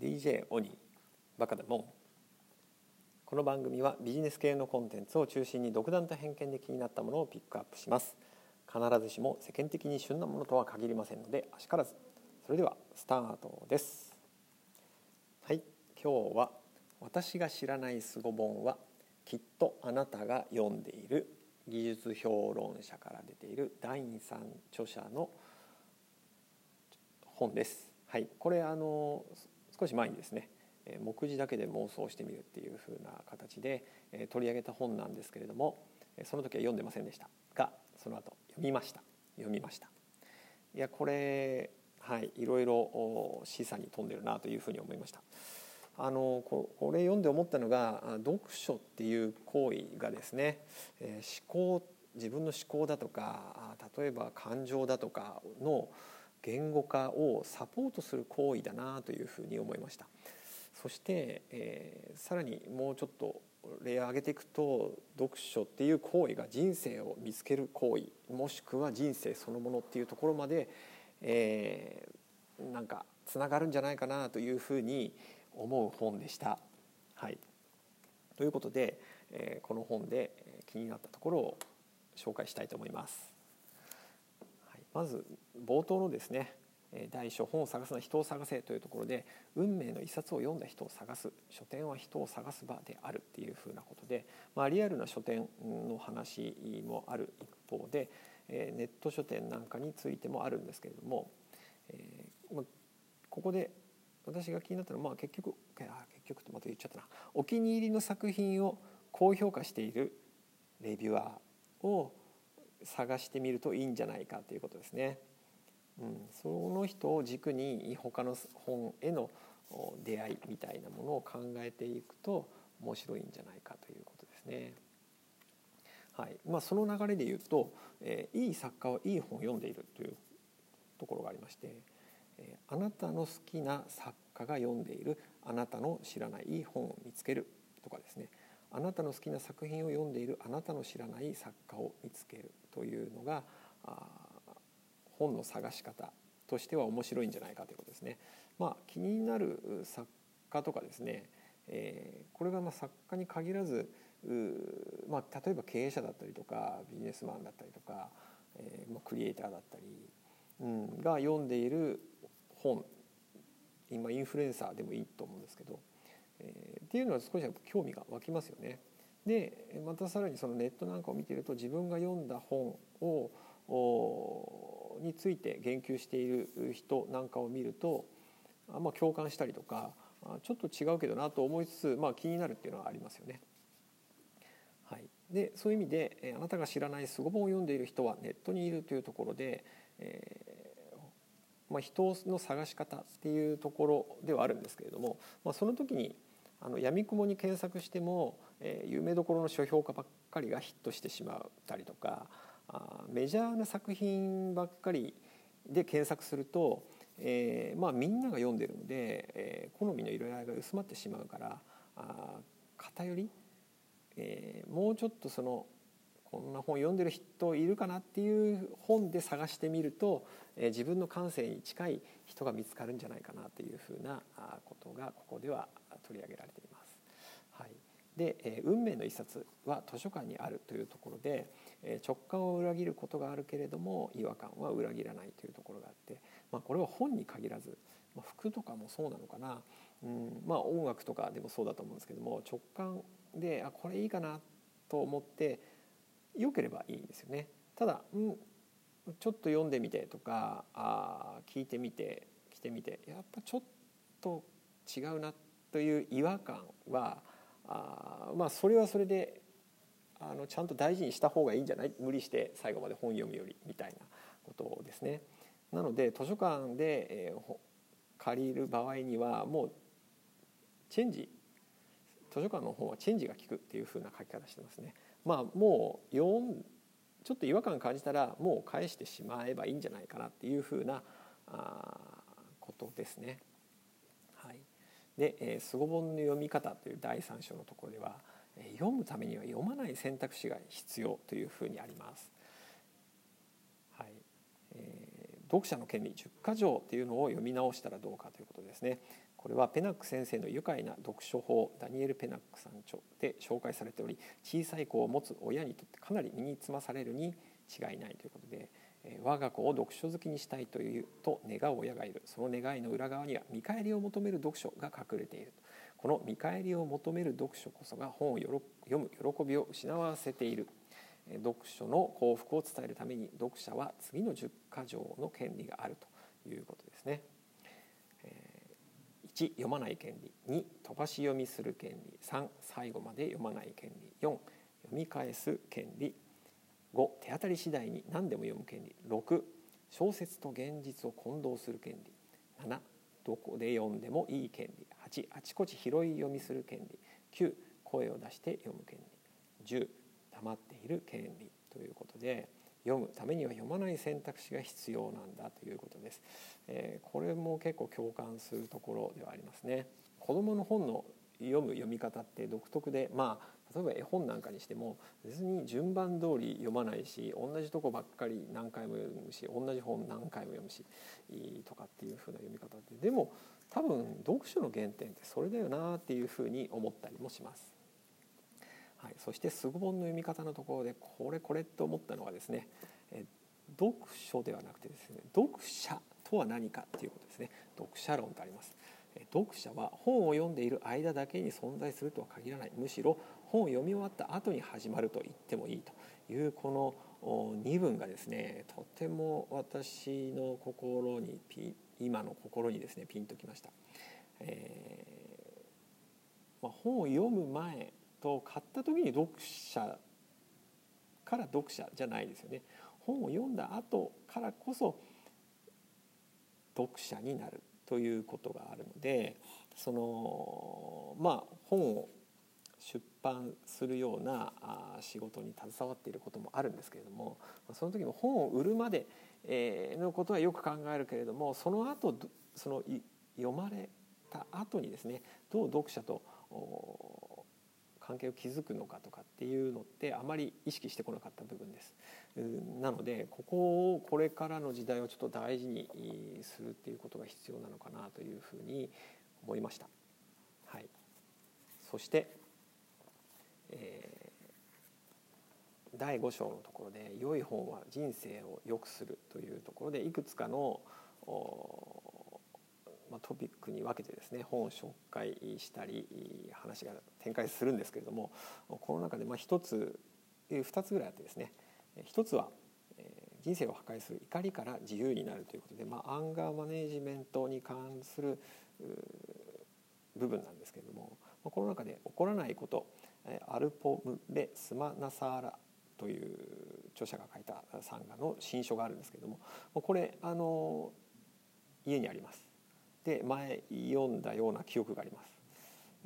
DJ オニーバカだもんこの番組はビジネス系のコンテンツを中心に独断と偏見で気になったものをピックアップします。必ずしも世間的に旬なものとは限りませんのであしからずそれではスタートです。はい今日は私が知らないスゴ本はきっとあなたが読んでいる技術評論者から出ている第3著者の本です。はいこれあの少し前にですね目次だけで妄想してみるっていう風な形で取り上げた本なんですけれどもその時は読んでませんでした。がその後読みました。読みました。いやこれはいいろいろ示唆に富んでるなというふうに思いました。あのこれ読んで思ったのが読書っていう行為がですね思考自分の思考だとか例えば感情だとかの言語化をサポートする行為だなというふうに思いましたそして、えー、さらにもうちょっと例を挙げていくと読書っていう行為が人生を見つける行為もしくは人生そのものっていうところまで、えー、なんかつながるんじゃないかなというふうに思う本でした。はい、ということで、えー、この本で気になったところを紹介したいと思います。まず冒頭のですね第一章本を探すな人を探せというところで運命の一冊を読んだ人を探す。書店は人を探す場であるっていうふうなことで、まあ、リアルな書店の話もある一方でネット書店なんかについてもあるんですけれども、えー、ここで私が気になったのは、まあ、結局あ結局とまた言っちゃったな。お気に入りの作品を高評価しているレビュアーを探してみるといいんじゃないかということですね。うん、その人を軸に他の本への出会いみたいなものを考えていくと面白いんじゃないかということですね。はいまあ、その流れで言うと、えー、いい作家はいい本を読んでいるというところがありまして、えー、あなたの好きな作家が読んでいるあなたの知らないいい本を見つけるとかですねあなたの好きな作品を読んでいるあなたの知らない作家を見つけるというのが本の探し方としては面白いんじゃないかということですね。まあ、気になる作家とかですね、えー、これがま作家に限らずまあ、例えば経営者だったりとかビジネスマンだったりとか、えーまあ、クリエイターだったり、うん、が読んでいる本今インフルエンサーでもいいと思うんですけどえー、っていうのは少し興味が湧きますよね。でまたさらにそのネットなんかを見てると自分が読んだ本をについて言及している人なんかを見るとあ、まあ、共感したりとかちょっと違うけどなと思いつつ、まあ、気になるっていうのはありますよね。はい、でそういう意味であなたが知らないすご本を読んでいる人はネットにいるというところで、えーまあ、人の探し方っていうところではあるんですけれども、まあ、その時にあの闇雲に検索しても、えー、有名どころの書評家ばっかりがヒットしてしまったりとかあメジャーな作品ばっかりで検索すると、えーまあ、みんなが読んでるので、えー、好みの色合いが薄まってしまうからあ偏り、えー、もうちょっとそのこんな本読んでる人いるかなっていう本で探してみると、え、自分の感性に近い人が見つかるんじゃないかなというふうなことがここでは取り上げられています。はい、で、え、運命の一冊は図書館にあるというところで、え、直感を裏切ることがあるけれども違和感は裏切らないというところがあって、まあ、これは本に限らず、ま、服とかもそうなのかな、うんまあ、音楽とかでもそうだと思うんですけども直感であこれいいかなと思って良ければいいんですよね。ただ、うん、ちょっと読んでみてとかあ聞いてみて来てみてやっぱちょっと違うなという違和感はあまあそれはそれであのちゃんと大事にした方がいいんじゃない？無理して最後まで本読むよりみたいなことですね。なので図書館で、えー、借りる場合にはもうチェンジ図書館の本はチェンジが効くっていうふうな書き方してますね。まあもう読んちょっと違和感感じたらもう返してしまえばいいんじゃないかなっていうふうなあことですね。はい、で「えー、ご本の読み方」という第3章のところでは読むためには読まない選択肢が必要というふうにあります。はいえー、読者の権利10か条っていうのを読み直したらどうかということですね。これはペナック先生の愉快な読書法ダニエル・ペナックさん著で紹介されており小さい子を持つ親にとってかなり身につまされるに違いないということで我が子を読書好きにしたいというと願う親がいる。その願いの裏側には見返りを求める読書が隠れている。この見返りを求める読書こそが本を読む喜びを失わせている。読書の幸福を伝えるために読者は次の10か条の権利があるということですね。1読まない権利。2飛ばし読みする権利。3最後まで読まない権利。4読み返す権利。5手当たり次第に何でも読む権利。6小説と現実を混同する権利。7どこで読んでもいい権利。8あちこち拾い読みする権利。9声を出して読む権利。10黙っている権利。ということで読むためには読まない選択肢が必要なんだということです、え、これも結構共感するところではありますね。子どの本の読む読み方って独特でまあ例えば絵本なんかにしても別に順番通り読まないし同じとこばっかり何回も読むし同じ本何回も読むしとかっていうふうな読み方って。でも多分読書の原点ってそれだよなっていうふうに思ったりもします。はい、そして凄本の読み方のところでこれこれと思ったのはですね読書ではなくてですね読者とは何かっていうことですね。読者論とあります。読者は本を読んでいる間だけに存在するとは限らない。むしろ本を読み終わった後に始まると言ってもいいというこの2文がですねとても私の心に今の心にですねピンときました。えーまあ、本を読む前と買った時に読者から読者じゃないですよね。本を読んだ後からこそ読者になるということがあるのでそのまあ本を出版するような仕事に携わっていることもあるんですけれどもその時の本を売るまでのことはよく考えるけれどもその後その読まれた後にですねどう読者と関係を築くのかとかっていうのってあまり意識してこなかった部分です。なのでここをこれからの時代をちょっと大事にするっていうことが必要なのかなというふうに思いました。はい、そしてえー、第5章のところで「良い本は人生を良くする」というところでいくつかのまあ、トピックに分けてですね本を紹介したり話が展開するんですけれどもこの中でまあ1つ2つぐらいあってですね1つは人生を破壊する怒りから自由になるということで、まあ、アンガーマネジメントに関する部分なんですけれどもこの中で起こらないことアルポム・レ・スマナサーラという著者が書いたサンガの新書があるんですけれどもこれあの家にあります。で前読んだような記憶があります。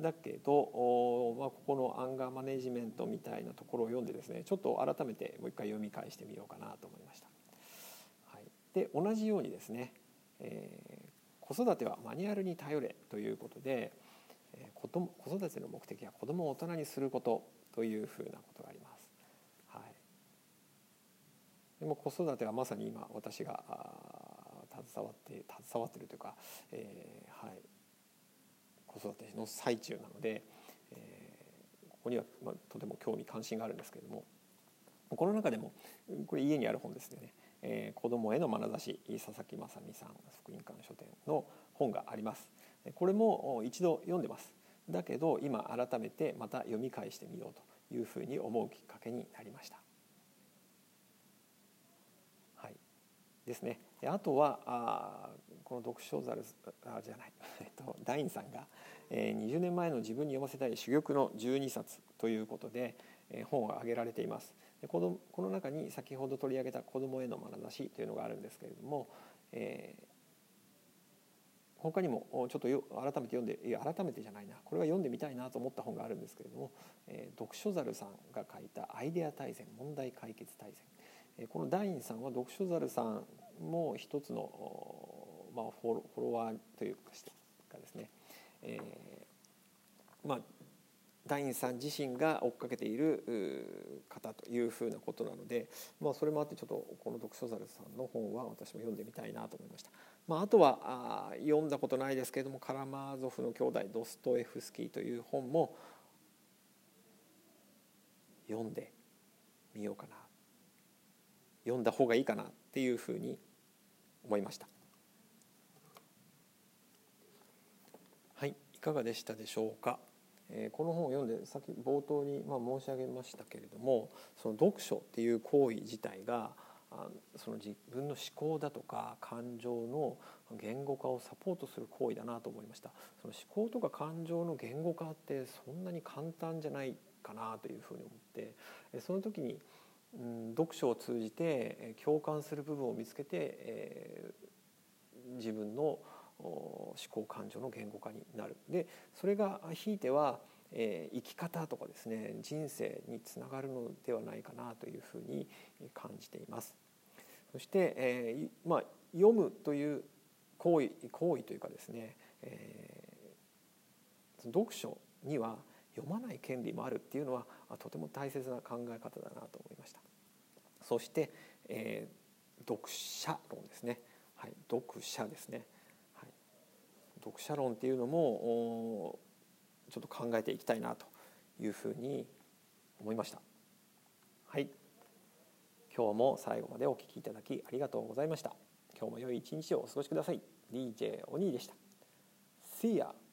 だけど、まあ、ここのアンガーマネジメントみたいなところを読んでですねちょっと改めてもう一回読み返してみようかなと思いました。はい、で同じようにですね、えー、子育てはマニュアルに頼れということで子供子育ての目的は子供を大人にすることというふうなことがあります。はい、でも子育てはまさに今私が携わって携わってるというか、えー、はい、子育ての最中なので、えー、ここには、まあ、とても興味関心があるんですけれどもこの中でもこれ家にある本ですよね「えー、子どもへの眼差し」佐々木正美さん福音館書店の本があります。これも一度読んでますだけど今改めてまた読み返してみようというふうに思うきっかけになりました。はい、ですね。あとはあこの読書ザルあじゃない、えっと、ダインさんが、えー、20年前の自分に読ませたい珠玉の12冊ということで、えー、本を挙げられています。でこのこの中に先ほど取り上げた「子どもへの眼差し」というのがあるんですけれども、えー、他にもちょっとよ改めて読んでいや改めてじゃないなこれは読んでみたいなと思った本があるんですけれども、えー、読書猿さんが書いた「アイデア大全問題解決大全」、このダインさんは読書猿さんも一つの、まあ、フォロワーというかですね、えー、まあダインさん自身が追っかけている方というふうなことなので、まあ、それもあってちょっとこの読書猿さんの本は私も読んでみたいなと思いました。まあ、あとはあ読んだことないですけれども「カラマーゾフの兄弟ドストエフスキー」という本も読んでみようかな読んだ方がいいかなっていうふうに思いました。はい、いかがでしたでしょうか？えこの本を読んでさっき冒頭にまあ申し上げましたけれどもその読書っていう行為自体がその自分の思考だとか感情の言語化をサポートする行為だなと思いましたその思考とか感情の言語化ってそんなに簡単じゃないかなというふうに思ってその時に、うん、読書を通じて共感する部分を見つけて、えー、自分の思考感情の言語化になるでそれがひいては、えー、生き方とかですね人生につながるのではないかなというふうに感じています。そして、えーまあ、読むという行為行為というかですね、えー、読書には読まない権利もあるっていうのはとても大切な考え方だなと思いました。そして、えー、読者論ですね、はい、読者ですね。読者論っていうのもちょっと考えていきたいなというふうに思いました。はい今日も最後までお聴きいただきありがとうございました。今日も良い一日をお過ごしください。DJ お兄でした。See ya!